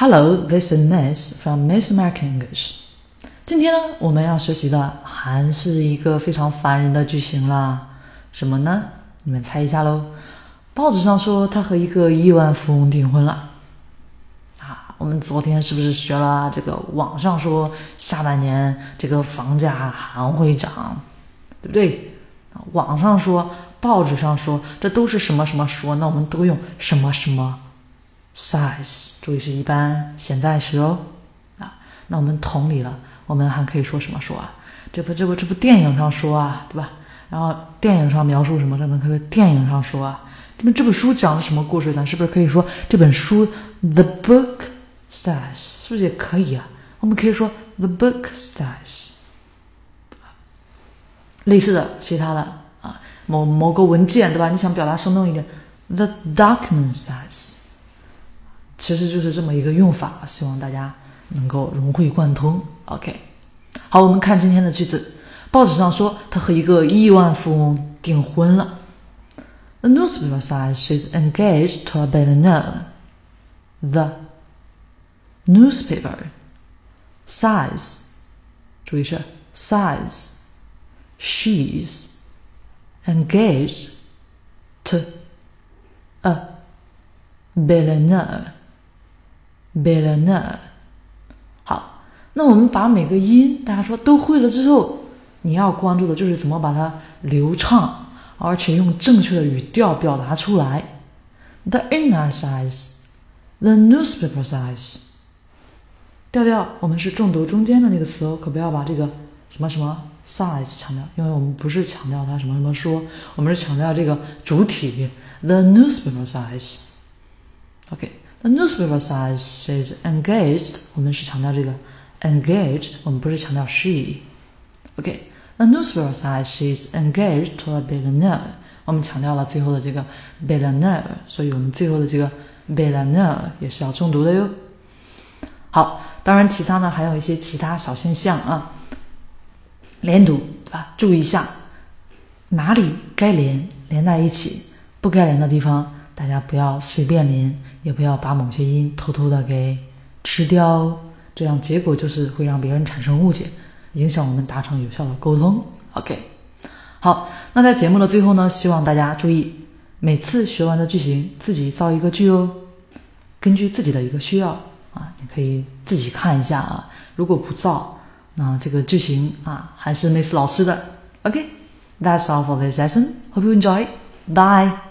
Hello, this is Miss from Miss American English. 今天呢，我们要学习的还是一个非常烦人的句型啦。什么呢？你们猜一下喽。报纸上说他和一个亿万富翁订婚了。啊，我们昨天是不是学了这个？网上说下半年这个房价还会涨，对不对？网上说，报纸上说，这都是什么什么说？那我们都用什么什么 size？注意是一般现在时哦。啊，那我们同理了，我们还可以说什么说啊？这不这不这不电影上说啊，对吧？然后电影上描述什么？这能可以电影上说啊？那么这本书讲的什么故事？咱是不是可以说这本书 the book says 是不是也可以啊？我们可以说 the book says。类似的其他的啊，某某个文件对吧？你想表达生动一点，the document says，其实就是这么一个用法，希望大家能够融会贯通。OK，好，我们看今天的句子。报纸上说他和一个亿万富翁订婚了。The newspaper says she's engaged to a billionaire. The newspaper says，注意是 says she's engaged to a billionaire. billionaire。好，那我们把每个音大家说都会了之后。你要关注的就是怎么把它流畅，而且用正确的语调表达出来。The inner size，the newspaper size。调调，我们是重读中间的那个词哦，可不要把这个什么什么 size 强调，因为我们不是强调它什么什么说，我们是强调这个主体。The newspaper size。OK。OK，the newspaper says she's engaged，我们是强调这个 engaged，我们不是强调 she。OK。A newspaper says she's engaged to a billionaire。我们强调了最后的这个 billionaire，所以我们最后的这个 billionaire 也是要重读的哟。好，当然其他呢还有一些其他小现象啊，连读啊，注意一下哪里该连连在一起，不该连的地方大家不要随便连，也不要把某些音偷偷的给吃掉，这样结果就是会让别人产生误解。影响我们达成有效的沟通。OK，好，那在节目的最后呢，希望大家注意，每次学完的句型自己造一个句哦，根据自己的一个需要啊，你可以自己看一下啊。如果不造，那这个句型啊还是 Miss 老师的。OK，That's all for this lesson. Hope you enjoy. Bye.